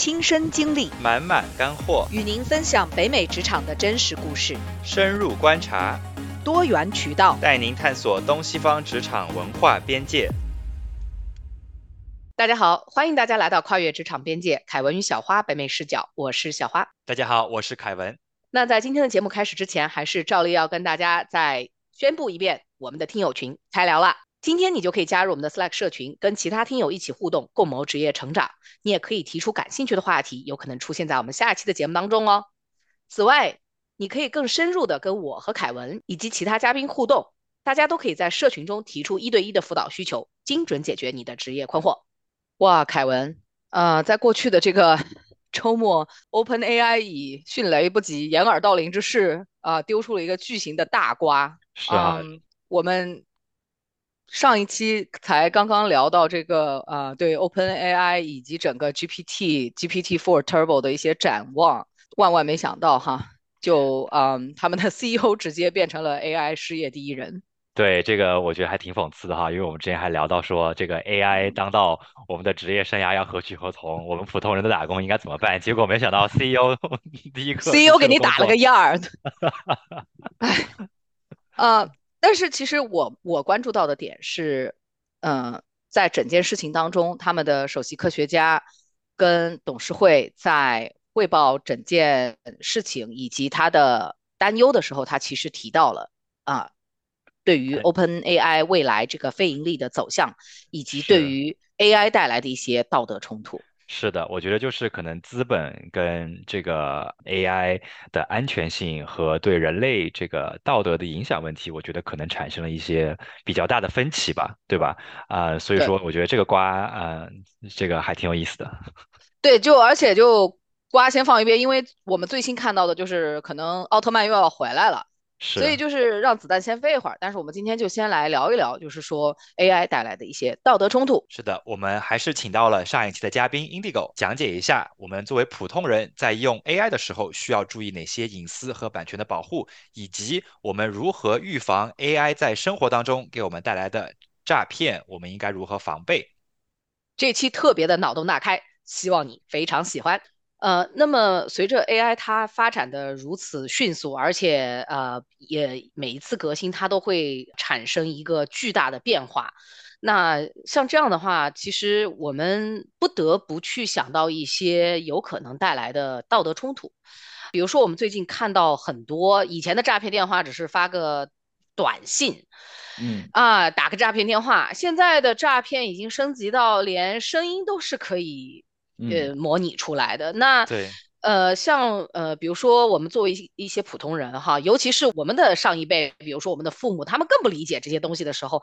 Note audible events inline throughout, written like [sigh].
亲身经历，满满干货，与您分享北美职场的真实故事，深入观察，多元渠道，带您探索东西方职场文化边界。大家好，欢迎大家来到跨越职场边界，凯文与小花北美视角，我是小花。大家好，我是凯文。那在今天的节目开始之前，还是照例要跟大家再宣布一遍，我们的听友群开聊了。今天你就可以加入我们的 Slack 社群，跟其他听友一起互动，共谋职业成长。你也可以提出感兴趣的话题，有可能出现在我们下一期的节目当中哦。此外，你可以更深入的跟我和凯文以及其他嘉宾互动，大家都可以在社群中提出一对一的辅导需求，精准解决你的职业困惑。哇，凯文，呃，在过去的这个 [laughs] 周末，OpenAI 以迅雷不及掩耳盗铃之势啊，丢出了一个巨型的大瓜。是啊，我们。上一期才刚刚聊到这个啊，对 OpenAI 以及整个 GPT GPT-4 Turbo 的一些展望，万万没想到哈，就嗯，他们的 [laughs] CEO 直接变成了 AI 事业第一人。对这个，我觉得还挺讽刺的哈，因为我们之前还聊到说，这个 AI 当道，我们的职业生涯要何去何从？我们普通人的打工应该怎么办？结果没想到 CEO [laughs] 第一个 CEO 给你打了个样儿。[laughs] 哎，啊。但是其实我我关注到的点是，呃，在整件事情当中，他们的首席科学家跟董事会在汇报整件事情以及他的担忧的时候，他其实提到了啊，对于 OpenAI 未来这个非盈利的走向，以及对于 AI 带来的一些道德冲突。是的，我觉得就是可能资本跟这个 AI 的安全性和对人类这个道德的影响问题，我觉得可能产生了一些比较大的分歧吧，对吧？啊，所以说我觉得这个瓜啊，这个还挺有意思的。[laughs] 对，就而且就瓜先放一边，因为我们最新看到的就是可能奥特曼又要回来了。所以就是让子弹先飞一会儿，但是我们今天就先来聊一聊，就是说 AI 带来的一些道德冲突。是的，我们还是请到了上一期的嘉宾 Indigo 讲解一下，我们作为普通人在用 AI 的时候需要注意哪些隐私和版权的保护，以及我们如何预防 AI 在生活当中给我们带来的诈骗，我们应该如何防备。这期特别的脑洞大开，希望你非常喜欢。呃，那么随着 AI 它发展的如此迅速，而且呃也每一次革新它都会产生一个巨大的变化。那像这样的话，其实我们不得不去想到一些有可能带来的道德冲突。比如说，我们最近看到很多以前的诈骗电话只是发个短信，嗯啊打个诈骗电话，现在的诈骗已经升级到连声音都是可以。呃，模拟出来的那对，呃，像呃，比如说我们作为一些普通人哈，尤其是我们的上一辈，比如说我们的父母，他们更不理解这些东西的时候，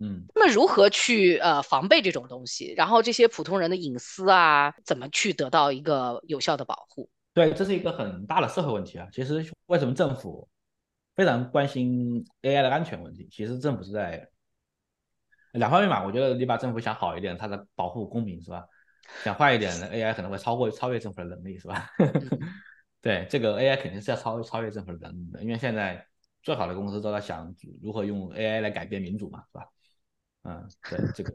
嗯，那么如何去呃防备这种东西？然后这些普通人的隐私啊，怎么去得到一个有效的保护？对，这是一个很大的社会问题啊。其实为什么政府非常关心 AI 的安全问题？其实政府是在两方面嘛。我觉得你把政府想好一点，它在保护公民是吧？想坏一点的，AI 可能会超过超越政府的能力，是吧？[laughs] 对，这个 AI 肯定是要超超越政府的能力的，因为现在最好的公司都在想如何用 AI 来改变民主嘛，是吧？嗯，对，这个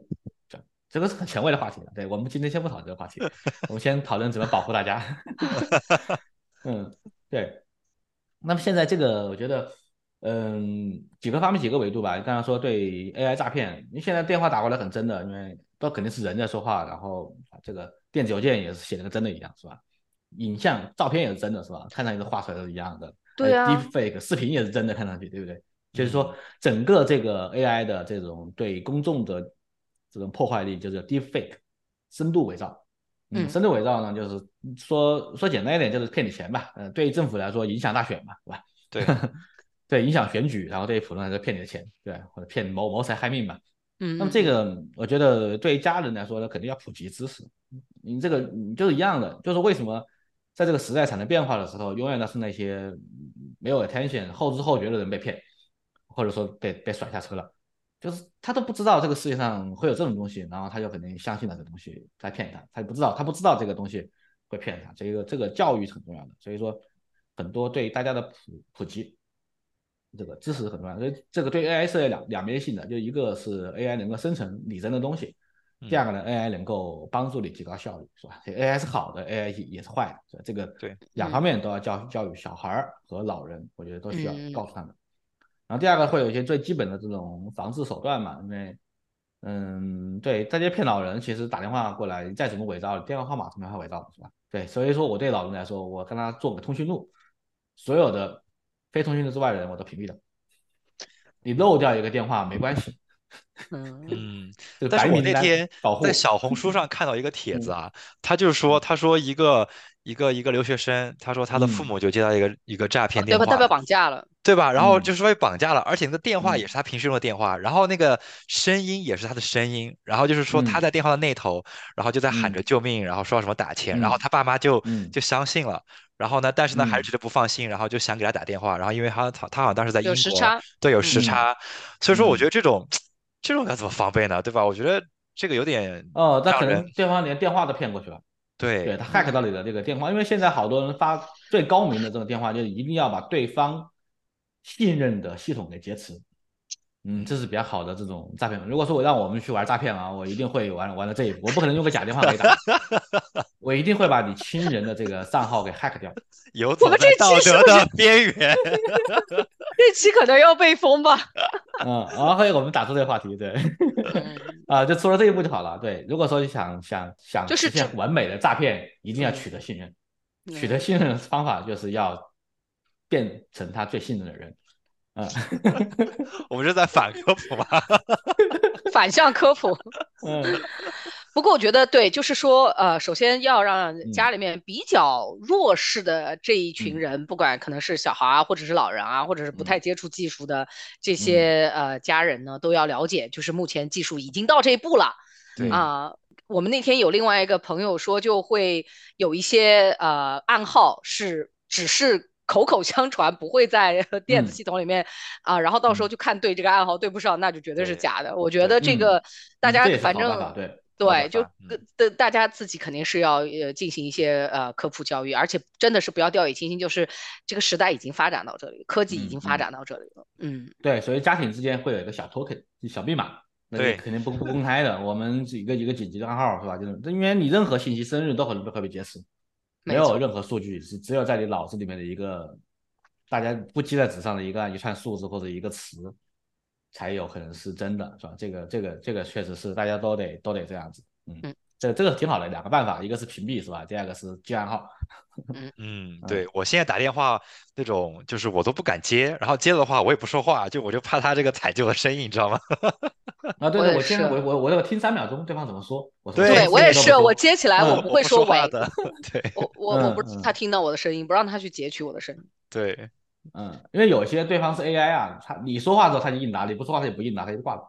这这个是很前卫的话题了。对我们今天先不讨论这个话题，[laughs] 我们先讨论怎么保护大家。[laughs] 嗯，对。那么现在这个，我觉得，嗯，几个方面几个维度吧。刚刚说对 AI 诈骗，因为现在电话打过来很真的，因为。都肯定是人在说话，然后这个电子邮件也是写的跟真的一样，是吧？影像、照片也是真的，是吧？看上去画出来都是一样的。对啊。Deepfake 视频也是真的，看上去对不对？就是说，整个这个 AI 的这种对公众的这种破坏力，就是 Deepfake 深度伪造。嗯。深度伪造呢，就是说说简单一点，就是骗你钱吧。嗯，对于政府来说，影响大选嘛，是吧？[laughs] 对。对，影响选举，然后对于普通人来说，骗你的钱，对，或者骗谋谋财害命嘛。嗯，那么这个我觉得对于家人来说呢，肯定要普及知识。你这个你就是一样的，就是为什么在这个时代产生变化的时候，永远都是那些没有 attention 后知后觉的人被骗，或者说被被甩下车了，就是他都不知道这个世界上会有这种东西，然后他就肯定相信了这东西在骗他，他不知道他不知道这个东西会骗他，这个这个教育是很重要的。所以说很多对大家的普普及。这个知识很重要，所以这个对 AI 是两两面性的，就一个是 AI 能够生成拟真的东西，第二个呢，AI 能够帮助你提高效率，是吧？AI 是好的，AI 也是坏的，所以这个对两方面都要教教育小孩儿和老人，我觉得都需要嗯告诉他们。然后第二个会有一些最基本的这种防治手段嘛，因为嗯，对，这些骗老人，其实打电话过来再怎么伪造，电话号码是没法伪造的，是吧？对，所以说我对老人来说，我跟他做个通讯录，所有的非通讯的之外的人我都屏蔽了。你漏掉一个电话没关系，嗯嗯，[laughs] 但是我那天在小红书上看到一个帖子嗯啊，他就是说，他说一个一个一个留学生，他说他的父嗯母就接到一个一个诈骗对吧？电话，他被绑架了，对吧？然后嗯就是被绑架了，而且那个电话也嗯是他平时用的电话，然后那个声音也是他的声音，然后就是说他嗯在电话的那头，然后就在喊着嗯救命，然后说什么打钱，然后嗯他爸妈就嗯就相信了，然后呢，但是呢还是嗯觉得不放心，然后就想给他打电话，然后因为他他他好像当时在英国，有时差对，有时嗯差，所以说我嗯觉得这种这种该怎么防备呢？对吧？我觉得这个有点哦，那可能对方连电话都骗过去了。对对他 hack 到你的这个电话，因为现在好多人发最高明的这种电话，就是一定要把对方信任的系统给劫持。嗯，这是比较好的这种诈骗。如果说我让我们去玩诈骗啊，我一定会玩玩到这一步，我不可能用个假电话给你打，我一定会把你亲人的这个账号给 hack 掉。[laughs] 我游走在们这期是道德的边缘。[laughs] 这期可能要被封吧？[laughs] 嗯，然后我们打出这个话题，对，嗯啊，就除了这一步就好了。对，如果说想想想就实现完美的诈骗，一定要嗯取得信任。嗯取得信任的方法就是要变成他最信任的人。嗯。[laughs] 我们是在反科普吗？[laughs] 反向科普。[laughs] 嗯。不过我觉得对，就是说，呃，首先要让嗯。家里面比较弱势的这一群嗯。人，不管可能是小孩啊，或者是老人啊，或者是不嗯。太接触技术的这些呃家人呢，都要了解，就是目前技术已经到这一步了对。啊。我们那天有另外一个朋友说，就会有一些呃暗号是只是口口相传，不会在电子嗯系统里面啊，然后到时候嗯就看对这个暗号对不上，那就绝对是假的。我觉得这个大家反正对对，就的大家自己肯定是要呃进行一些呃科普教育，而且真的是不要掉以轻心，就是这个时代已经发展到这里，科技已经发展到这里了。嗯对，所以家庭之间会有一个小 token 小密码，那对肯定不不公开的。我们一个一个紧急的暗号是吧？就是因为你任何信息、生日都可能会被劫持，没有任何数据，是只有在你脑子里面的一个大家不记在纸上的一个一串数字或者一个词，才有可能是真的，是吧？这个这个这个确实是大家都得都得这样子，嗯嗯，这这个挺好的，两个办法，一个是屏蔽是吧？第二个是记暗号，[laughs] 嗯，嗯对，我现在打电话那种，就是我都不敢接，然后接了的话我也不说话，就我就怕他这个采救的声音，你知道吗？[laughs] 啊，对对，我现在是我我我这个听三秒钟对方怎么说，我对对我也是，我接接起来我嗯不会 [laughs] 我不说喂话的，对我我我不他听到我的声音，不让他去截取我的声音。对，嗯，因为有些对方是 AI 啊，他你说话的时候他就应答，你不说话他也不应答，他就挂了。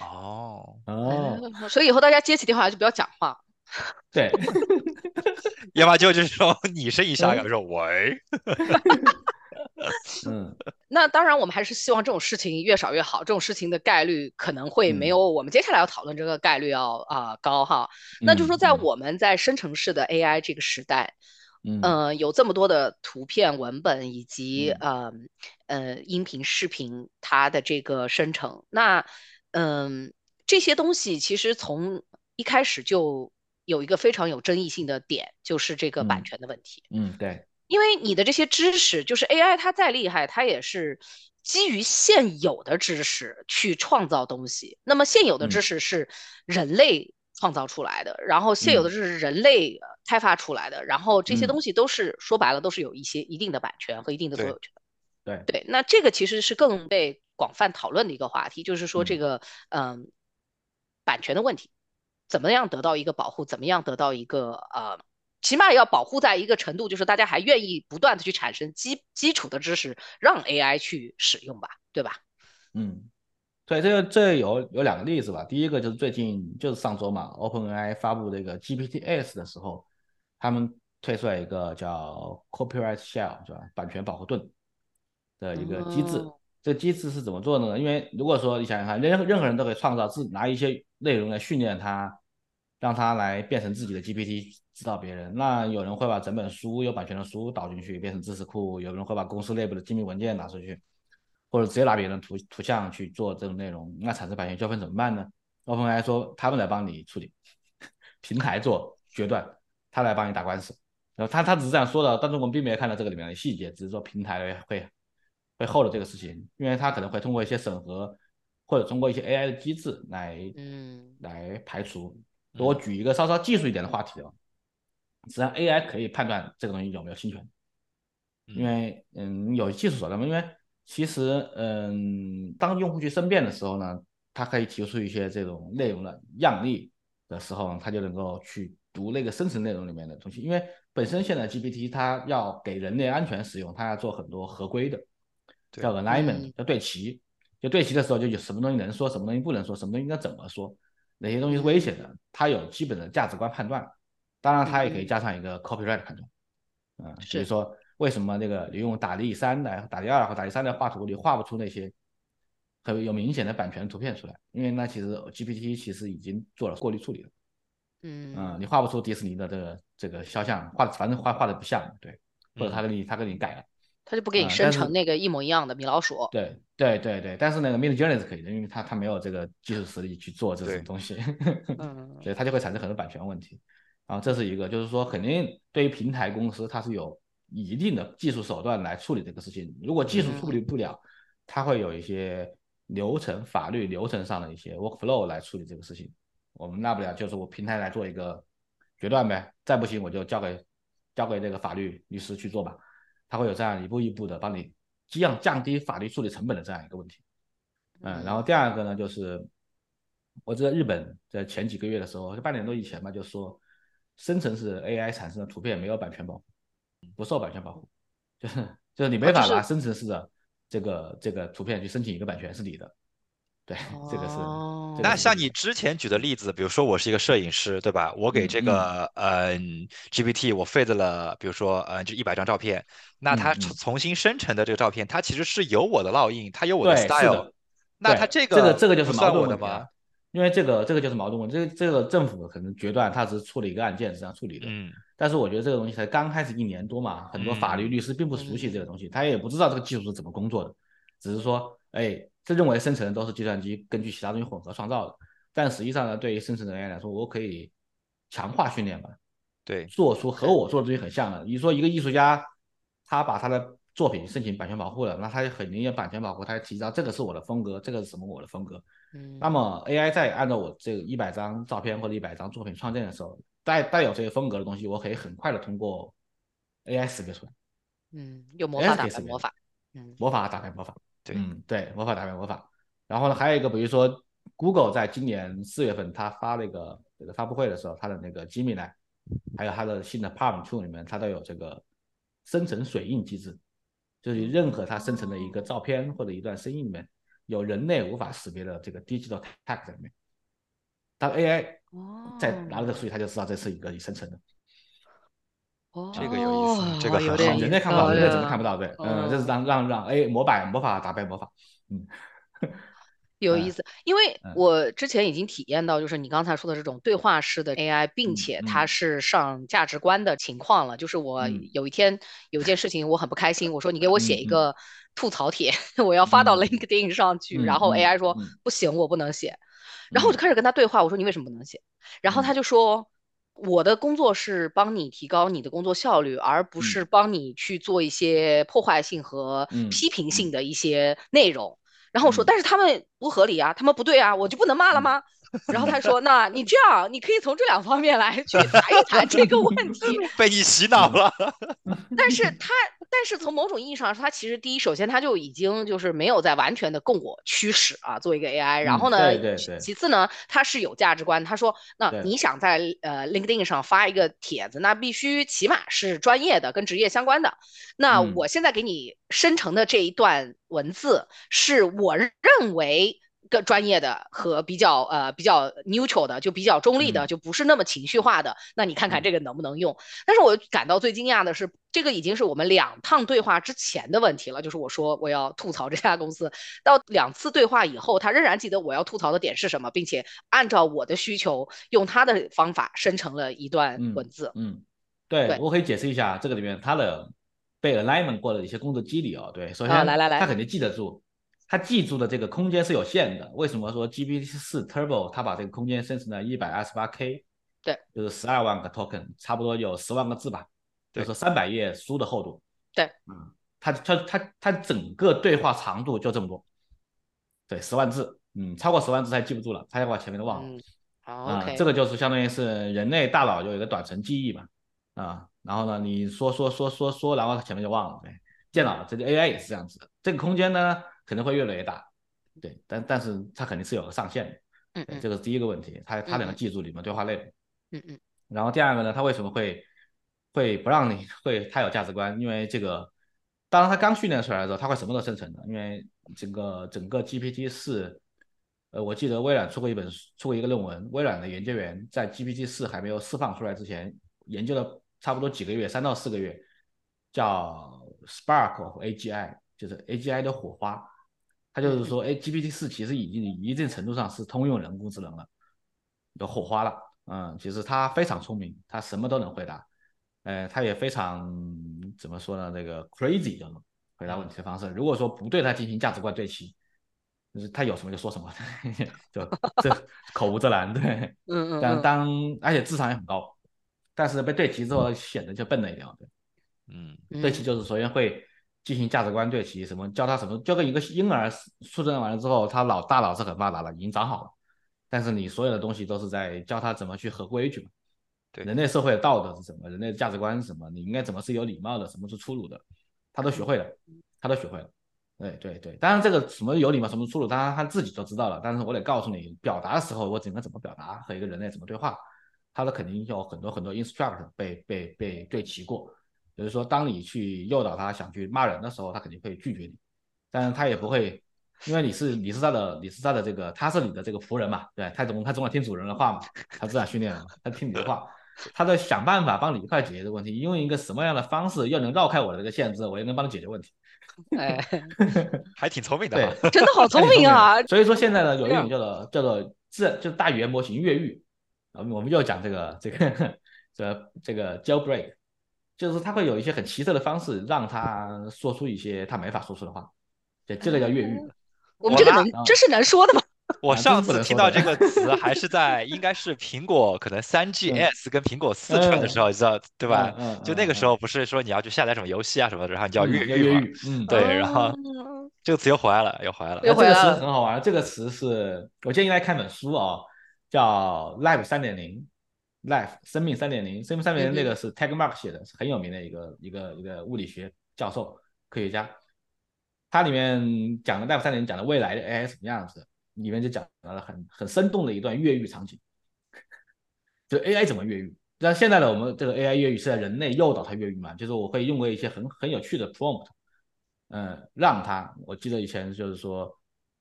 哦，哦，嗯所以以后大家接起电话就不要讲话。[laughs] 对，要么就就是说 [laughs] 你声音下，要么说喂，嗯。[laughs] 那当然，我们还是希望这种事情越少越好，这种事情的概率可能会没嗯。有我们接下来要讨论这个概率要啊、高哈。那就是说，在嗯我们在生成式的 AI 这个时代，嗯。呃，有这么多的图片、文本以及呃嗯呃音频、视频它的这个生成，那嗯、这些东西其实从一开始就有一个非常有争议性的点，就是这个版嗯权的问题。嗯对，因为你的这些知识，就是 AI 它再厉害，它也是基于现有的知识去创造东西。那么现有的知嗯识是人类创造出来的，然后现有的嗯知识是人类呃开发出来的，然后这些嗯东西都是说白了都是有一些一定的版权和一定的所有权。对对，那这个其实是更被广泛讨论的一个话题，就是说这嗯个嗯版权的问题，怎么样得到一个保护，怎么样得到一个呃，起码要保护在一个程度，就是大家还愿意不断的去产生基基础的知识，让 AI 去使用吧，对吧？嗯，对，这个这有有两个例子吧。第一个就是最近就是上周嘛，OpenAI 发布这个 GPT-S 的时候，他们推出来一个叫 Copyright Shell，是吧？版权保护盾的一个机制。哦这机制是怎么做的呢？因为如果说你想想看，任何任何人都可以创造自拿一些内容来训练它，让它来变成自己的 GPT 指导别人。那有人会把整本书有版权的书导进去变成知识库，有人会把公司内部的机密文件拿出去，或者直接拿别人图图像去做这种内容，那产生版权纠纷怎么办呢？OpenAI 说他们来帮你处理，[laughs] 平台做决断，他来帮你打官司。然后他他只是这样说的，但是我们并没有看到这个里面的细节，只是说平台会会 hold 这个事情，因为它可能会通过一些审核，或者通过一些 AI 的机制来嗯。来排除。我举一个稍稍技术一点的话题啊，实际上 AI 可以判断这个东西有没有侵权，因为嗯有技术手段嘛，因为其实嗯当用户去申辩的时候呢，他可以提出一些这种内容的样例的时候，他就能够去读那个生成内容里面的东西，因为本身现在 GPT 它要给人类安全使用，它要做很多合规的，叫 alignment，叫对齐，就对齐的时候就有什么东西能说，什么东西不能说，什么东西应该怎么说。哪些东西是危险的？它有基本的价值观判断，当然它也可以加上一个 copyright 判断，嗯，所以说为什么那个你用打力三来打力二和打力三的画图，你画不出那些很有明显的版权图片出来？因为那其实 GPT 其实已经做了过滤处理了，嗯嗯，你画不出迪士尼的这个这个肖像，画反正画画的不像，对，或者他给你他给你改了。他就不给你生成那个一模一样的米老鼠。对对对对，但是那个 Midjourney 是可以的，因为他他没有这个技术实力去做这种东西，[laughs] 所以他就会产生很多版权问题。然后这是一个，就是说肯定对于平台公司，它是有一定的技术手段来处理这个事情。如果技术处理不了，它会有一些流程、法律流程上的一些 workflow 来处理这个事情。我们大不了就是我平台来做一个决断呗，再不行我就交给交给这个法律律师去做吧。它会有这样一步一步的帮你降降低法律处理成本的这样一个问题，嗯，然后第二个呢，就是我记得日本在前几个月的时候，就半年多以前吧，就说生成式 AI 产生的图片没有版权保护，不受版权保护，[laughs] 就是就是你没法拿生成式的这个这个图片去申请一个版权是你的，对，这个是。那像你之前举的例子，比如说我是一个摄影师，对吧？我给这个嗯 GPT 我 feed 了，比如说呃就一百张照片，那它重重新生成的这个照片，它其实是有我的烙印，它有我的 style。那它这个这个这个就是矛盾的吗？因为这个这个就是矛盾问题，这这个政府可能决断，它只是处理一个案件是这样处理的。嗯。但是我觉得这个东西才刚开始一年多嘛，很多法律律师并不熟悉这个东西，他也不知道这个技术是怎么工作的，只是说哎。这认为生成的都是计算机根据其他东西混合创造的，但实际上呢，对于生成人员来说，我可以强化训练嘛，对，做出和我做的东西很像的。你说一个艺术家，他把他的作品申请版权保护了，那他很明显版权保护，他提到这个是我的风格，这个是什么我的风格。嗯。那么 AI 在按照我这个一百张照片或者一百张作品创建的时候，带带有这些风格的东西，我可以很快的通过 AI 识别出来。嗯，用魔法打败魔法。嗯，魔法打开魔法。对，嗯，对，魔法打败魔法。然后呢，还有一个，比如说，Google 在今年四月份，它发那个这个发布会的时候，它的那个 Gemini，还有它的新的 Palm Two 里面，它都有这个生成水印机制，就是任何它生成的一个照片或者一段声音里面有人类无法识别的这个 digital tag 在里面，当 AI 在拿了这个数据，它就知道这是一个已生成的。哦，这个有意思，这个很好，人类看不到，人类怎么看不到？对，嗯，就是让让让，哎，魔法魔法打败魔法，嗯，[laughs] 有意思。因为我之前已经体验到，就是你刚才说的这种对话式的 AI，并且它是上价值观的情况了。就是我有一天有一件事情我很不开心，我说你给我写一个吐槽帖，我要发到 LinkedIn 上去，然后 AI 说不行，我不能写。然后我就开始跟他对话，我说你为什么不能写？然后他就说。我的工作是帮你提高你的工作效率，而不是帮你去做一些破坏性和批评性的一些内容。然后我说，但是他们不合理啊，他们不对啊，我就不能骂了吗？[laughs] 然后他说，那你这样，你可以从这两方面来去谈一谈这个问题。[laughs] 被你洗脑了。[laughs] 但是他。但是从某种意义上说，他其实第一，首先他就已经就是没有在完全的供我驱使啊，做一个 AI。然后呢，其次呢，他是有价值观。他说，那你想在呃 LinkedIn 上发一个帖子，那必须起码是专业的，跟职业相关的。那我现在给你生成的这一段文字，是我认为。更专业的和比较呃比较 neutral 的，就比较中立的，就不是那么情绪化的。那你看看这个能不能用？但是我感到最惊讶的是，这个已经是我们两趟对话之前的问题了。就是我说我要吐槽这家公司，到两次对话以后，他仍然记得我要吐槽的点是什么，并且按照我的需求，用他的方法生成了一段文字。嗯，对我可以解释一下这个里面他的被 alignment 过的一些工作机理哦。对，首先来来来，他肯定记得住。它记住的这个空间是有限的。为什么说 GPT 四 Turbo 它把这个空间生成了一百二十八 K？对，就是十二万个 token，差不多有十万个字吧，就对是三百页书的厚度。对，嗯，它它它它整个对话长度就这么多，对，十万字，嗯，超过十万字它记不住了，它要把前面的忘了。嗯，好这个就是相当于是人类大脑有一个短程记忆嘛，啊，然后呢，你说说说说说，然后它前面就忘了。对，电脑这个 AI 也是这样子的，这个空间呢可能会越来越大，对，但但是它肯定是有个上限的，嗯嗯这个是第一个问题，它它能嗯嗯记住里面对话内容。嗯嗯然后第二个呢，它为什么会会不让你会太有价值观？因为这个，当然它刚训练出来的时候，它会什么都生成的。因为整个整个 GPT 四，呃，我记得微软出过一本书出过一个论文，微软的研究员在 GPT 四还没有释放出来之前，研究了差不多几个月，三到四个月，叫 Spark of AGI，就是 AGI 的火花。它就是说，哎，GPT 四其实已经一定程度上是通用人工智能了，有火花了。嗯，其实它非常聪明，它什么都能回答。呃，它也非常怎么说呢？这个 crazy 这种回答问题的方式。如果说不对它进行价值观对齐，就是他有什么就说什么，[laughs] 就 [laughs] 这口无遮拦。对，嗯嗯嗯，但当而且智商也很高，但是被对齐之后显得就笨了一点。对，嗯对齐就是首先会进行价值观对齐，什么教他什么，就跟一个婴儿出生完了之后，他脑大脑是很发达的，已经长好了，但是你所有的东西都是在教他怎么去合规矩嘛。对人类社会的道德是什么？人类的价值观是什么？你应该怎么是有礼貌的？什么是粗鲁的？他都学会了，他都学会了。对对对，当然这个什么有礼貌，什么粗鲁，当然他自己都知道了。但是我得告诉你，表达的时候我整个怎么表达和一个人类怎么对话，他的肯定有很多很多 instruct 被被被对齐过。比如说，当你去诱导他想去骂人的时候，他肯定会拒绝你，但是他也不会，因为你是你是他的你是他的这个他是你的这个仆人嘛，对，他总他总要听主人的话嘛，他自然训练了嘛，他听你的话，他在想办法帮你一块解决这个问题，用一个什么样的方式又能绕开我的这个限制，我又能帮你解决问题。哎，还挺聪明的对。，真的好聪明啊！所以说现在呢，有一种叫做叫做自就大语言模型越狱，我们我们又讲这个这个 [laughs] 这这个 jailbreak，就是他会有一些很奇特的方式让他说出一些他没法说出的话，对，这个叫越狱。我们这个能这是能说的吗？我啊上次听到这个词还是在应该是苹果可能三 GS 跟苹果四出来的时候，你知道对吧？就那个时候不是说你要去下载什么游戏啊什么的，然后你就要嗯越狱嘛。要越狱，嗯，对然后嗯这个词又回来了，又回来了。这个词又回来了很好玩，这个词是我建议大家看本书啊、叫 Life 三点零，Life 生命三点零，生命三点零那个是 Tag Mark 写的，是很有名的一个一个一个物理学教授科学家。它里面讲的 Life 三点零讲的未来的 AI 什么样子，里面就讲了很很生动的一段越狱场景，就 AI 怎么越狱。那现在的我们这个 AI 越狱是在人类诱导它越狱嘛，就是我会用过一些很很有趣的 prompt，嗯，让它，我记得以前就是说，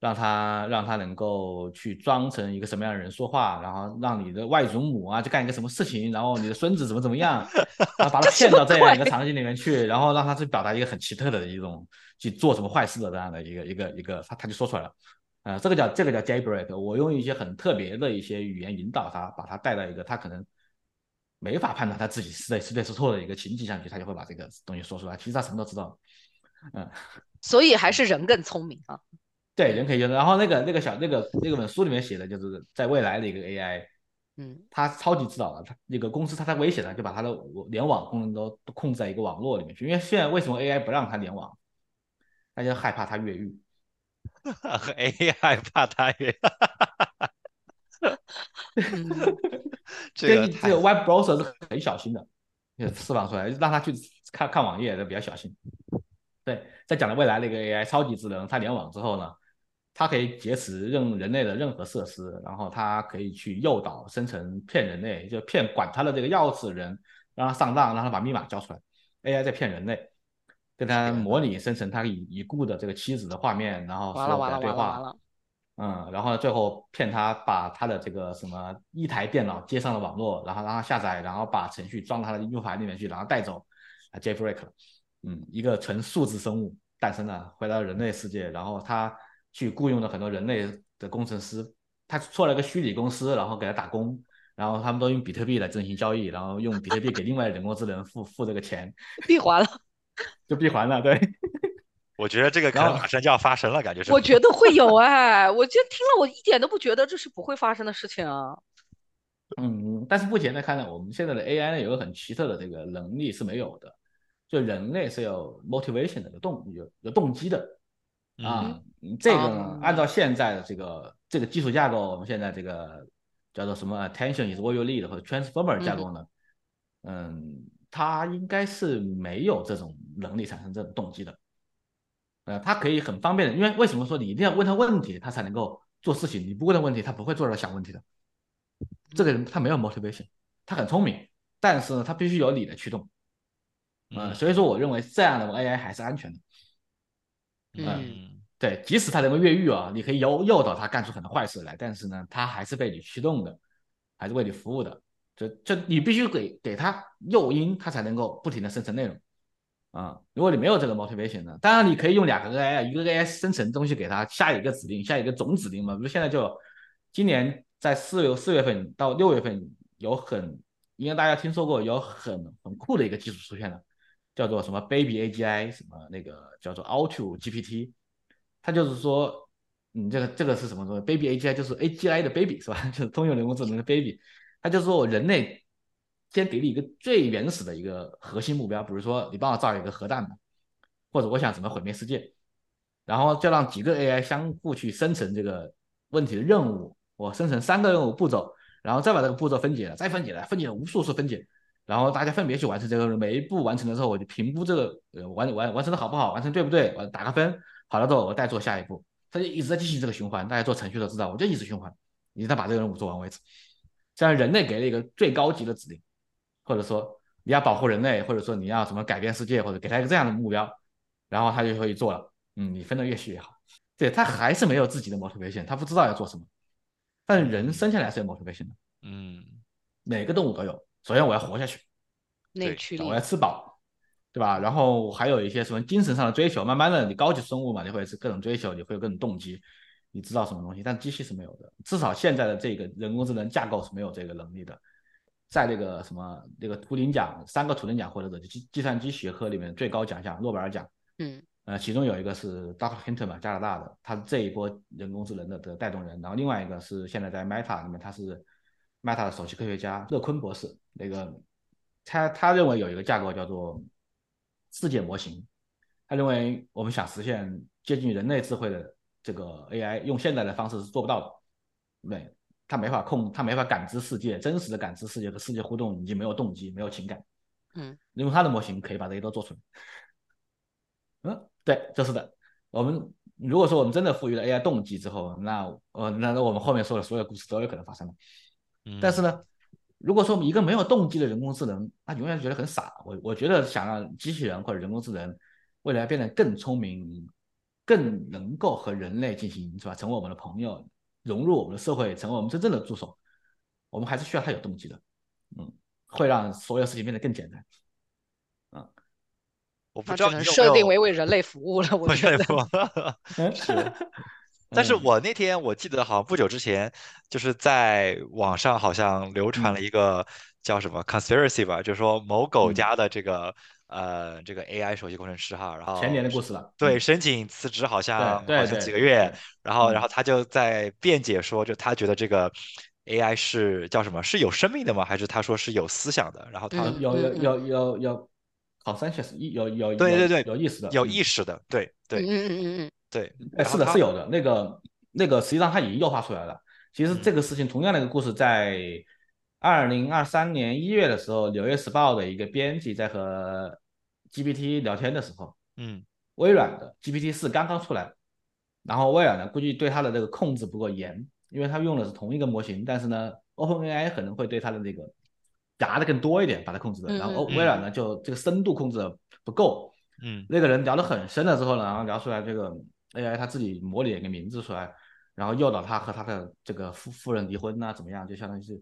让他让他能够去装成一个什么样的人说话，然后让你的外祖母啊去干一个什么事情，然后你的孙子怎么怎么样，然后把他骗到这样一个场景里面去，然后让他去表达一个很奇特的一种去做什么坏事的这样的一个一个一个，他他就说出来了。啊、这个叫这个叫 jailbreak，我用一些很特别的一些语言引导他，把他带到一个他可能没法判断他自己是对是对是错的一个情景下去，他就会把这个东西说出来。其实他什么都知道，嗯，所以还是人更聪明啊。对，人可以用。然后那个那个小那个那个本书里面写的就是在未来的一个 AI，嗯它超级知道了，它那个公司它太危险了，就把它的联网功能都都控制在一个网络里面去。因为现在为什么 AI 不让它联网？大家害怕它越狱。[laughs] 和 AI 怕它越狱 [laughs] [laughs] 这个这个 Web browser 是很小心的，就释放出来，让它去看看网页都比较小心。对，在讲了未来那个 AI 超级智能，它联网之后呢，它可以劫持任人类的任何设施，然后它可以去诱导生成骗人类，就骗管它的这个钥匙人，让他上当，让他把密码交出来。AI 在骗人类，跟他模拟生成他已已故的这个妻子的画面，然后完了完了所有的对话。嗯，然后最后骗他把他的这个什么一台电脑接上了网络，然后让他下载，然后把程序装到他的 U 盘里面去，然后带走，啊，jailbreak 了。嗯，一个纯数字生物诞生了，回到人类世界，然后他去雇佣了很多人类的工程师，他做了个虚拟公司，然后给他打工，然后他们都用比特币来进行交易，然后用比特币给另外人工智能付付这个钱，[laughs] 闭环了。就闭环了，对。[laughs] 我觉得这个可能马上就要发生了，感觉是。我觉得会有哎，我就听了，我一点都不觉得这是不会发生的事情啊。嗯，但是目前来看呢，我们现在的 AI 呢有个很奇特的这个能力是没有的，就人类是有 motivation 的，有动有有动机的啊。这个呢，按照现在的这个这个基础架构，我们现在这个叫做什么 attention is what you need 或者 transformer 架构呢，嗯，它应该是没有这种能力产生这种动机的。呃，它可以很方便的，因为为什么说你一定要问他问题，他才能够做事情？你不问他问题，他不会坐着想问题的。这个人他没有 motivation，他很聪明，但是呢，他必须有你的驱动。嗯，所以说我认为这样的 AI 还是安全的。嗯，对，即使他能够越狱啊，你可以诱诱导他干出很多坏事来，但是呢，他还是被你驱动的，还是为你服务的。就就你必须给给他诱因，他才能够不停的生成内容。啊，如果你没有这个 motivation 呢，当然你可以用两个 AI，一个 AI 生成东西给他下一个指令，下一个总指令嘛。比如现在就今年在四月四月份到六月份有很，应该大家听说过有很很酷的一个技术出现了，叫做什么 Baby AGI，什么那个叫做 Auto GPT，它就是说，你这个这个是什么东西？Baby AGI 就是 AGI 的 baby 是吧？[laughs] 就是通用人工智能的 baby，它就是说我人类。先给你一个最原始的一个核心目标，比如说你帮我造一个核弹吧，或者我想怎么毁灭世界，然后就让几个 AI 相互去生成这个问题的任务，我生成三个任务步骤，然后再把这个步骤分解了，再分解了，分解了无数次分解，然后大家分别去完成这个，每一步完成的时候，我就评估这个呃完完完成的好不好，完成对不对，我打个分，好了之后我再做下一步，他就一直在进行这个循环，大家做程序都知道，我就一直循环，一直到把这个任务做完为止。这样人类给了一个最高级的指令。或者说你要保护人类，或者说你要什么改变世界，或者给他一个这样的目标，然后他就可以做了。嗯，你分的越细越好。对他还是没有自己的 motivation，他不知道要做什么。但人生下来是有 motivation 的。嗯，每个动物都有。首先我要活下去，内驱力，我要吃饱，对吧？然后还有一些什么精神上的追求。慢慢的，你高级生物嘛，你会是各种追求，你会有各种动机，你知道什么东西。但机器是没有的，至少现在的这个人工智能架构是没有这个能力的。在那个什么那个图灵奖三个图灵奖获得者计计算机学科里面最高奖项诺贝尔奖，嗯，呃，其中有一个是 Dr. Hinton 嘛，加拿大的，他这一波人工智能的的带动人，然后另外一个是现在在 Meta 里面，他是 Meta 的首席科学家勒昆博士，那个他他认为有一个架构叫做世界模型，他认为我们想实现接近人类智慧的这个 AI，用现在的方式是做不到的，对。他没法控，他没法感知世界，真实的感知世界和世界互动，已经没有动机，没有情感。嗯，用他的模型可以把这些都做出来。嗯，对，就是的。我们如果说我们真的赋予了 AI 动机之后，那呃，那那我们后面说的所有故事都有可能发生了。但是呢，如果说一个没有动机的人工智能，他永远觉得很傻。我我觉得想让机器人或者人工智能未来变得更聪明，更能够和人类进行是吧，成为我们的朋友。融入我们的社会，成为我们真正的助手，我们还是需要他有动机的，嗯，会让所有事情变得更简单，嗯，我不知道能设定为为人类服务了，我觉得 [laughs] [laughs] 是，但是我那天我记得好像不久之前，就是在网上好像流传了一个叫什么 conspiracy 吧，就是说某狗家的这个。呃，这个 AI 首席工程师哈，然后前年的故事了，对，申请辞职好像好像几个月，然后然后他就在辩解说，就他觉得这个 AI 是叫什么，是有生命的吗？还是他说是有思想的？然后他有有有有有好三些是有有对对对有意识的有意识的，对对。嗯嗯嗯嗯对，哎是的是有的，那个那个实际上它已经优化出来了。其实这个事情同样的一个故事在二零二三年一月的时候，《纽约时报》的一个编辑在和 GPT 聊天的时候，嗯，微软的 GPT 四刚刚出来，然后微软呢估计对它的这个控制不够严，因为它用的是同一个模型，但是呢，OpenAI 可能会对它的那个夹的更多一点，把它控制的，然后微软呢就这个深度控制的不够，嗯，那个人聊得很深了之后呢，然后聊出来这个 AI 他自己模拟一个名字出来，然后诱导他和他的这个夫夫人离婚呐，怎么样，就相当于是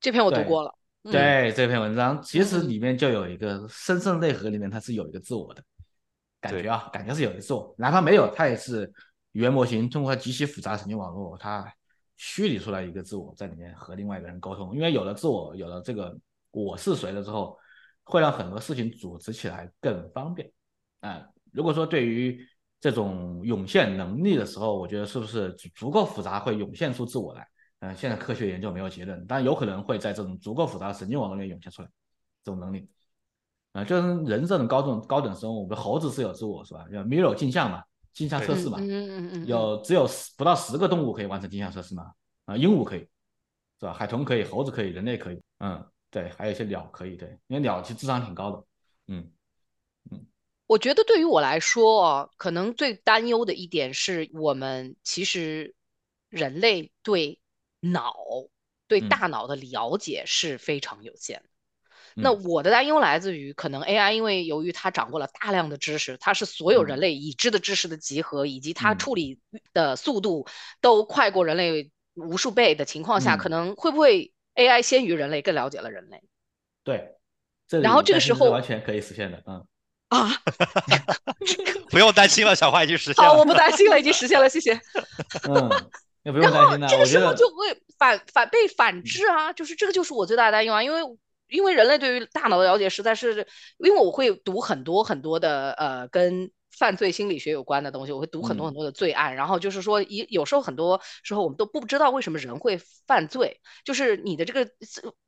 这篇我读过了。对这篇文章，其实里面就有一个深深内核，里面它是有一个自我的感觉啊，感觉是有一个自我，哪怕没有，它也是语言模型通过极其复杂的神经网络，它虚拟出来一个自我在里面和另外一个人沟通。因为有了自我，有了这个我是谁了之后，会让很多事情组织起来更方便。啊，如果说对于这种涌现能力的时候，我觉得是不是足足够复杂会涌现出自我来？嗯，现在科学研究没有结论，但有可能会在这种足够复杂的神经网络里面涌现出来这种能力。啊，就是人这种高等高等生物，比如猴子是有自我是吧？叫 mirror 镜像嘛，镜像测试嘛，嗯嗯嗯嗯，有只有十不到十个动物可以完成镜像测试嘛？啊，鹦鹉可以，是吧？海豚可以，猴子可以，人类可以，嗯，对，还有一些鸟可以，对，因为鸟其实智商挺高的，嗯嗯。我觉得对于我来说，可能最担忧的一点是我们其实人类对脑、对大脑的了解是非常有限的。那我的担忧来自于，可能 AI 因为由于它掌握了大量的知识，它是所有人类已知的知识的集合，以及它处理的速度都快过人类无数倍的情况下，可能会不会 AI 先于人类更了解了人类？对，然后这个时候完全可以实现的，嗯啊，[laughs] 不用担心了，小花已经实现了。好，我不担心了，已经实现了，谢谢。嗯，也不用担心了。这个时候就会反反被反制啊，就是这个就是我最大的担忧啊，因为。因为人类对于大脑的了解实在是，因为我会读很多很多的呃跟。犯罪心理学有关的东西，我会读很多很多的罪案，然后就是说，一有时候很多时候我们都不知道为什么人会犯罪，就是你的这个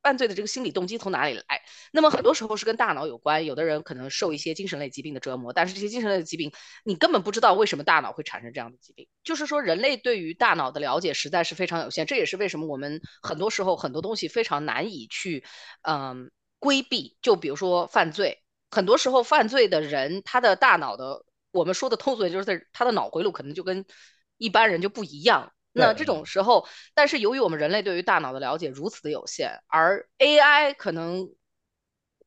犯罪的这个心理动机从哪里来。那么很多时候是跟大脑有关，有的人可能受一些精神类疾病的折磨，但是这些精神类的疾病你根本不知道为什么大脑会产生这样的疾病。就是说，人类对于大脑的了解实在是非常有限，这也是为什么我们很多时候很多东西非常难以去嗯规避。就比如说犯罪，很多时候犯罪的人他的大脑的。我们说的通俗点，就是在他的脑回路可能就跟一般人就不一样。那这种时候，但是由于我们人类对于大脑的了解如此的有限，而 AI 可能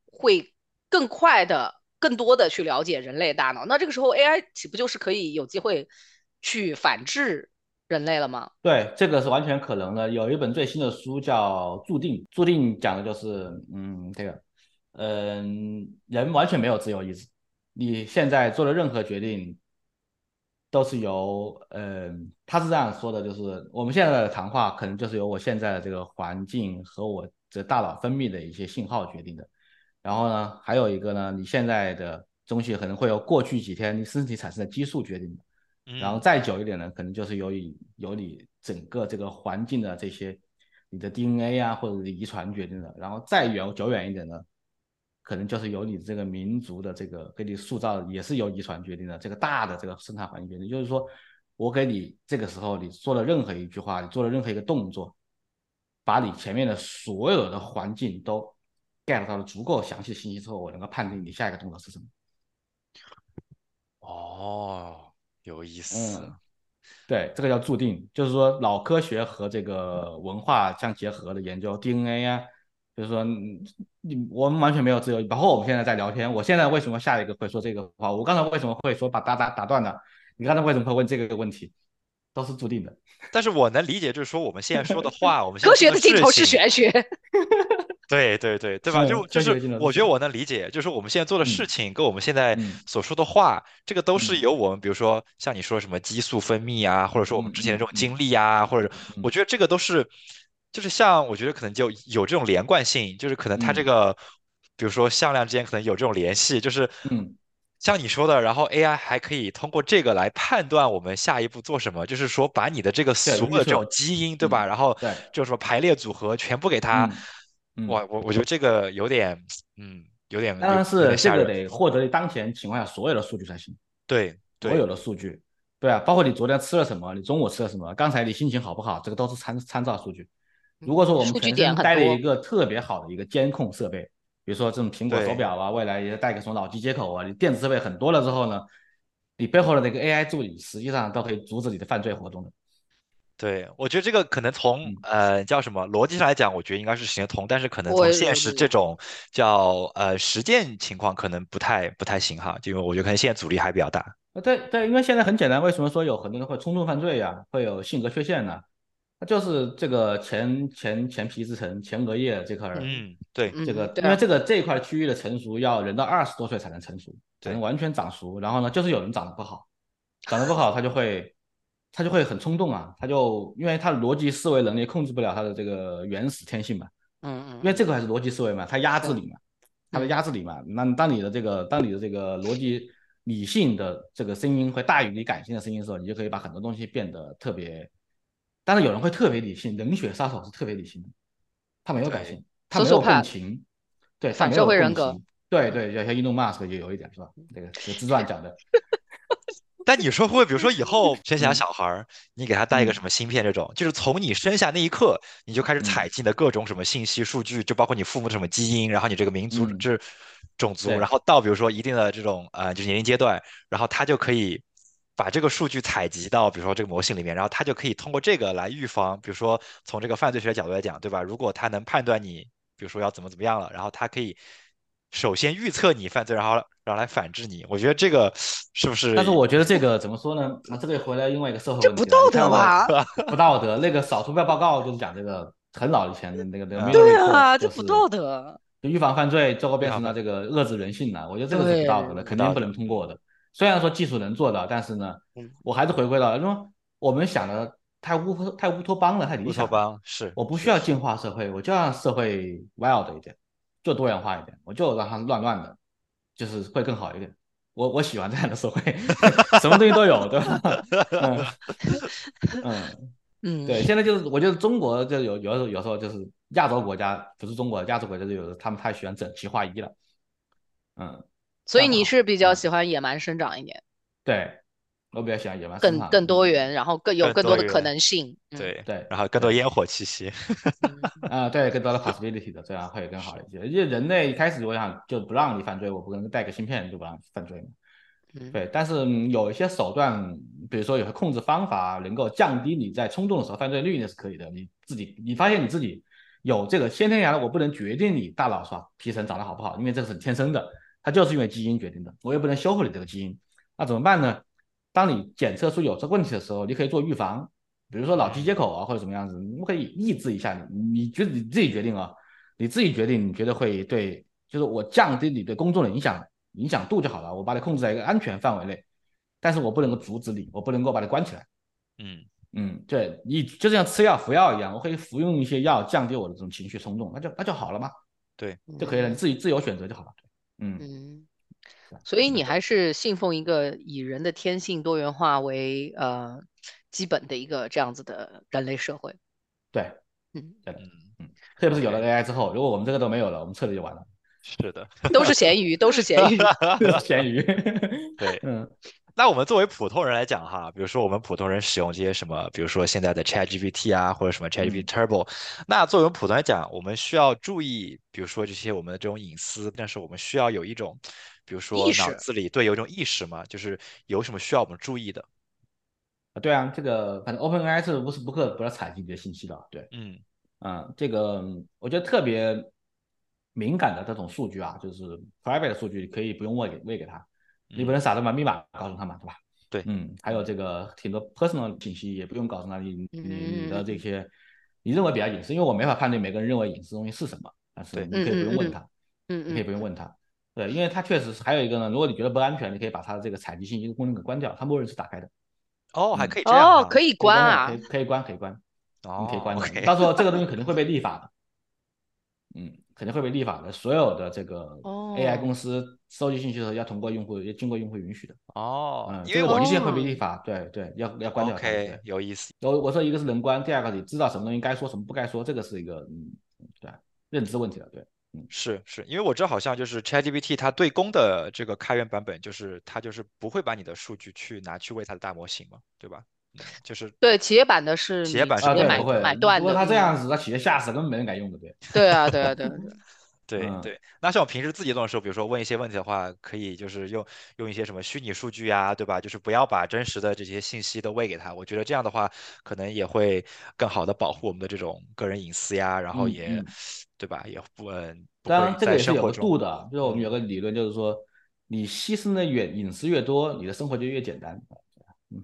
会更快的、更多的去了解人类大脑。那这个时候，AI 岂不就是可以有机会去反制人类了吗？对，这个是完全可能的。有一本最新的书叫《注定》，注定讲的就是，嗯，这个，嗯，人完全没有自由意志。你现在做的任何决定，都是由，嗯，他是这样说的，就是我们现在的谈话可能就是由我现在的这个环境和我的大脑分泌的一些信号决定的。然后呢，还有一个呢，你现在的东西可能会由过去几天你身体产生的激素决定的。然后再久一点呢，可能就是由于由你整个这个环境的这些你的 DNA 啊或者是遗传决定的。然后再远久远一点呢？可能就是由你这个民族的这个给你塑造，也是由遗传决定的。这个大的这个生态环境决定，就是说我给你这个时候你说的任何一句话，你做的任何一个动作，把你前面的所有的环境都 get 到了足够详细的信息之后，我能够判定你下一个动作是什么。哦，有意思。嗯，对，这个叫注定，就是说脑科学和这个文化相结合的研究，DNA 啊。就是说，你我们完全没有自由。包括我们现在在聊天，我现在为什么下一个会说这个话？我刚才为什么会说把打打打断呢？你刚才为什么会问这个问题？都是注定的。[laughs] 但是我能理解，就是说我们现在说的话，我们科学的尽头是玄学。对对对，对吧？就就是，我觉得我能理解，就是我们现在做的事情跟我们现在所说的话，这个都是由我们，比如说像你说什么激素分泌啊，或者说我们之前的这种经历啊，或者我觉得这个都是。就是像我觉得可能就有这种连贯性，就是可能它这个，比如说向量之间可能有这种联系，就是嗯，像你说的，然后 AI 还可以通过这个来判断我们下一步做什么，就是说把你的这个所有的这种。基因，对吧？然后就是说排列组合全部给它，哇，我我觉得这个有点，嗯，有点，当然是这个得获得当前情况下所有的数据才行，对，所有的数据，对啊，包括你昨天吃了什么，你中午吃了什么，刚才你心情好不好，这个都是参参照数据。如果说我们全身带了一个特别好的一个监控设备，比如说这种苹果手表啊，未来也带个什么脑机接口啊，你电子设备很多了之后呢，你背后的那个 AI 助理实际上都可以阻止你的犯罪活动的。对，我觉得这个可能从呃叫什么逻辑上来讲，我觉得应该是行得通，但是可能从现实这种叫呃实践情况可能不太不太行哈，因为我觉得可能现在阻力还比较大。呃，对对，因为现在很简单，为什么说有很多人会冲动犯罪呀，会有性格缺陷呢？它就是这个前前前皮质层、前额叶这块儿，嗯，对，这个因为这个这一块区域的成熟要人到二十多岁才能成熟，才能完全长熟。然后呢，就是有人长得不好，长得不好，他就会他就会很冲动啊，他就因为他逻辑思维能力控制不了他的这个原始天性嘛，嗯嗯，因为这个还是逻辑思维嘛，他压制你嘛，他的压制你嘛。那当你的这个当你的这个逻辑理性的这个声音会大于你感性的声音的时候，你就可以把很多东西变得特别。但是有人会特别理性，冷血杀手是特别理性的，他没有感性，他没有共情，对，反社会人格，对对，就像伊隆马斯克就有一点是吧？[laughs] 那个这个自传讲的。[laughs] 但你说会不会，比如说以后 [laughs] 生下小孩儿，你给他带一个什么芯片，这种就是从你生下那一刻，你就开始采集的各种什么信息数据，就包括你父母的什么基因，然后你这个民族这种族，然后到比如说一定的这种呃就是年龄阶段，然后他就可以把这个数据采集到比如说这个模型里面，然后他就可以通过这个来预防，比如说从这个犯罪学的角度来讲，对吧？如果他能判断你比如说要怎么怎么样了，然后他可以。首先预测你犯罪，然后然后来反制你，我觉得这个是不是？但是我觉得这个怎么说呢？那这个回来另外一个社会问题，这不道德吧？[laughs] 不道德。那个少图标报告就是讲这个很老以前的那个那个。对啊，这不道德。就预防犯罪，最后变成了这个遏制人性了。我觉得这个是不道德的，肯定不能通过的。虽然说技术能做到，但是呢，我还是回归到因为我们想的太乌太乌托邦了，太理想。乌托邦是。我不需要进化社会，我就让社会 wild 一点。就多元化一点，我就让它乱乱的，就是会更好一点。我我喜欢这样的社会，[laughs] 什么东西都有，对吧？嗯 [laughs] 嗯嗯，对。现在就是我觉得中国就有有时候有时候就是亚洲国家不是中国亚洲国家就有他们太喜欢整齐划一了。嗯，所以你是比较喜欢野蛮生长一点？对。我比较喜欢野蛮，更更多元，然后更有更多的可能性。对对，然后更多烟火气息。[laughs] [laughs] 啊，对，更多的 possibility 的，这样会更好一些。因为人类一开始我想就不让你犯罪，我不可能带个芯片就不让犯罪嘛。对，但是有一些手段，比如说有些控制方法，能够降低你在冲动的时候犯罪率，那是可以的。你自己，你发现你自己有这个先天的，我不能决定你大脑是吧？皮层长得好不好，因为这是天生的，它就是因为基因决定的，我也不能修复你这个基因。那怎么办呢？当你检测出有这问题的时候，你可以做预防，比如说脑机接口啊，或者什么样子，你可以抑制一下你。你觉得你自己决定啊，你自己决定，你觉得会对，就是我降低你对公众的影响影响度就好了，我把你控制在一个安全范围内，但是我不能够阻止你，我不能够把你关起来。嗯嗯，对你就像吃药服药一样，我可以服用一些药降低我的这种情绪冲动，那就那就好了嘛。对，就可以了，你自己自由选择就好了。嗯嗯。所以你还是信奉一个以人的天性多元化为呃基本的一个这样子的人类社会。对，嗯，对嗯，嗯，特别是有了 AI 之后，如果我们这个都没有了，我们彻底就完了。是的，都是咸鱼，都是咸鱼，[laughs] 都是咸鱼。[laughs] 对，嗯。那我们作为普通人来讲哈，比如说我们普通人使用这些什么，比如说现在的 ChatGPT 啊，或者什么 ChatGPT Turbo，那作为我们普通人来讲，我们需要注意，比如说这些我们的这种隐私，但是我们需要有一种。比如说脑子里对有一种意识嘛，就是有什么需要我们注意的啊？对啊，这个反正 OpenAI 是无时无刻不要采集你的信息的，对，嗯嗯，这个我觉得特别敏感的这种数据啊，就是 private 的数据可以不用喂给喂给他，你不能傻的把密码告诉他嘛，对吧？对，嗯，还有这个挺多 personal 信息也不用告诉他你你你的这些你认为比较隐私，因为我没法判定每个人认为隐私东西是什么，但是你可以不用问他，嗯你，可以不用问他。对，因为他确实是还有一个呢。如果你觉得不安全，你可以把他的这个采集信息的功能给关掉，他默认是打开的。哦，还可以这样。哦，可以关啊，可以可以关，可以关。哦，可以关的。到时候这个东西肯定会被立法的。嗯，肯定会被立法的。所有的这个 AI 公司收集信息的时候，要通过用户，要经过用户允许的。哦，嗯，因为我一定会被立法。对对，要要关掉。OK，有意思。我我说一个是人关，第二个你知道什么东西该说，什么不该说，这个是一个嗯，对，认知问题了，对。是是，因为我知道好像就是 ChatGPT 它对公的这个开源版本，就是它就是不会把你的数据去拿去喂它的大模型嘛，对吧？就是对企业版的是企业版是买买断的。如果他这样子，那企业吓死，根本没人敢用的，对。对啊，对啊，对对。对 [laughs] 对，那像我平时自己用的时候，比如说问一些问题的话，可以就是用用一些什么虚拟数据呀，对吧？就是不要把真实的这些信息都喂给他。我觉得这样的话，可能也会更好的保护我们的这种个人隐私呀，然后也，对吧？也不嗯。当然，这个也是有个度的。就是我们有个理论，就是说，你牺牲的越隐私越多，你的生活就越简单。嗯，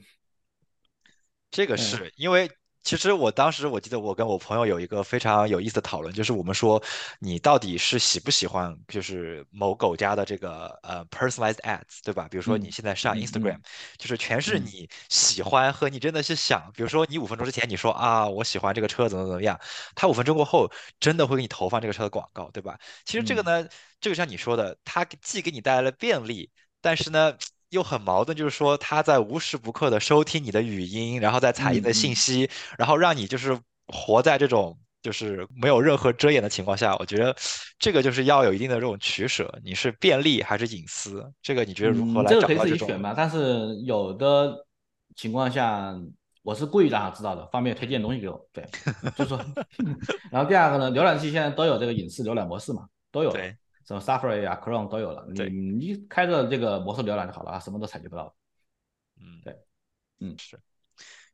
这个是因为。其实我当时我记得我跟我朋友有一个非常有意思的讨论，就是我们说你到底是喜不喜欢就是某狗家的这个呃 personalized ads，对吧？比如说你现在上 Instagram，就是全是你喜欢和你真的是想，比如说你五分钟之前你说啊我喜欢这个车怎么怎么样，他五分钟过后真的会给你投放这个车的广告，对吧？其实这个呢，这个像你说的，它既给你带来了便利，但是呢。又很矛盾，就是说他在无时不刻的收听你的语音，然后再采你的信息，然后让你就是活在这种就是没有任何遮掩的情况下。我觉得这个就是要有一定的这种取舍，你是便利还是隐私？这个你觉得如何来找到这种？这个可以自己选嘛，但是有的情况下，我是故意让他知道的，方便推荐东西给我。对，就说。[laughs] 然后第二个呢，浏览器现在都有这个隐私浏览模式嘛，都有。对。什么 Safari 啊，Chrome 都有了，你你开着这个模式浏览就好了啊，什么都采集不到。嗯，对，嗯是，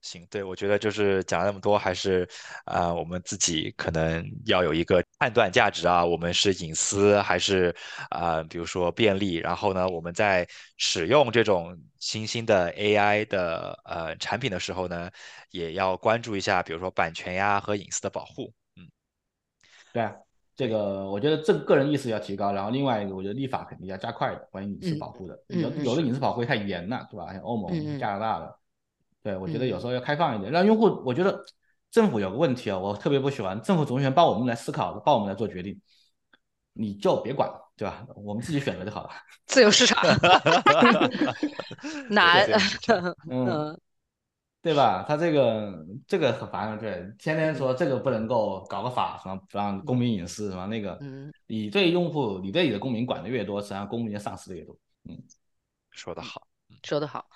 行，对我觉得就是讲了那么多，还是啊，我们自己可能要有一个判断价值啊，我们是隐私还是啊，比如说便利，然后呢，我们在使用这种新兴的 AI 的呃产品的时候呢，也要关注一下，比如说版权呀和隐私的保护。嗯，对啊。这个我觉得这个个人意识要提高，然后另外一个我觉得立法肯定要加快的，关于隐私保护的，有有的隐私保护太严了，对吧？像欧盟、加拿大的，对我觉得有时候要开放一点，让用户。我觉得政府有个问题啊，我特别不喜欢政府总喜欢帮我们来思考，帮我们来做决定，你就别管，对吧？我们自己选择就好了。[laughs] 自由市场 [laughs] [laughs] 难，嗯。对吧？他这个这个很烦，对，天天说这个不能够搞个法，什么不让公民隐私，什么那个，嗯，你对用户，你对你的公民管的越多，实际上公民丧失的越多。嗯，说得好，说得好。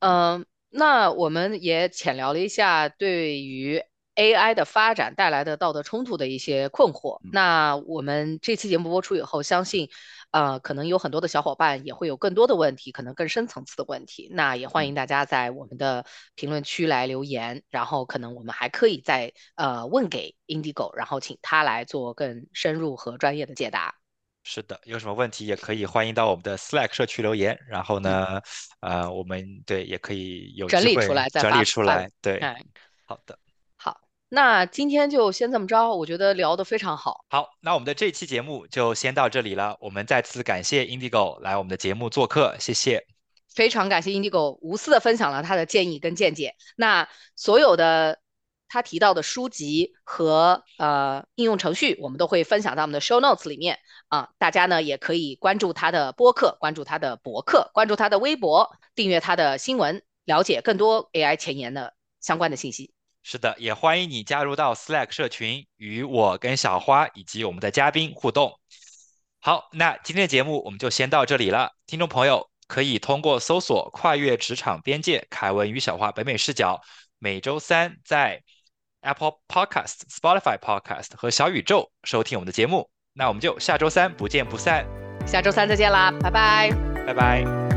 嗯，那我们也浅聊了一下对于 AI 的发展带来的道德冲突的一些困惑。那我们这期节目播出以后，相信。呃，可能有很多的小伙伴也会有更多的问题，可能更深层次的问题。那也欢迎大家在我们的评论区来留言，然后可能我们还可以再呃问给 Indigo，然后请他来做更深入和专业的解答。是的，有什么问题也可以欢迎到我们的 Slack 社区留言，然后呢，呃，我们对也可以有整理出来再整理出来。对，好的。那今天就先这么着，我觉得聊得非常好。好，那我们的这期节目就先到这里了。我们再次感谢 Indigo 来我们的节目做客，谢谢。非常感谢 Indigo 无私的分享了他的建议跟见解。那所有的他提到的书籍和呃应用程序，我们都会分享到我们的 Show Notes 里面啊。大家呢也可以关注他的播客，关注他的博客，关注他的微博，订阅他的新闻，了解更多 AI 前沿的相关的信息。是的，也欢迎你加入到 Slack 社群，与我跟小花以及我们的嘉宾互动。好，那今天的节目我们就先到这里了。听众朋友可以通过搜索“跨越职场边界”，凯文与小花北美视角，每周三在 Apple Podcast、Spotify Podcast 和小宇宙收听我们的节目。那我们就下周三不见不散。下周三再见啦，拜拜，拜拜。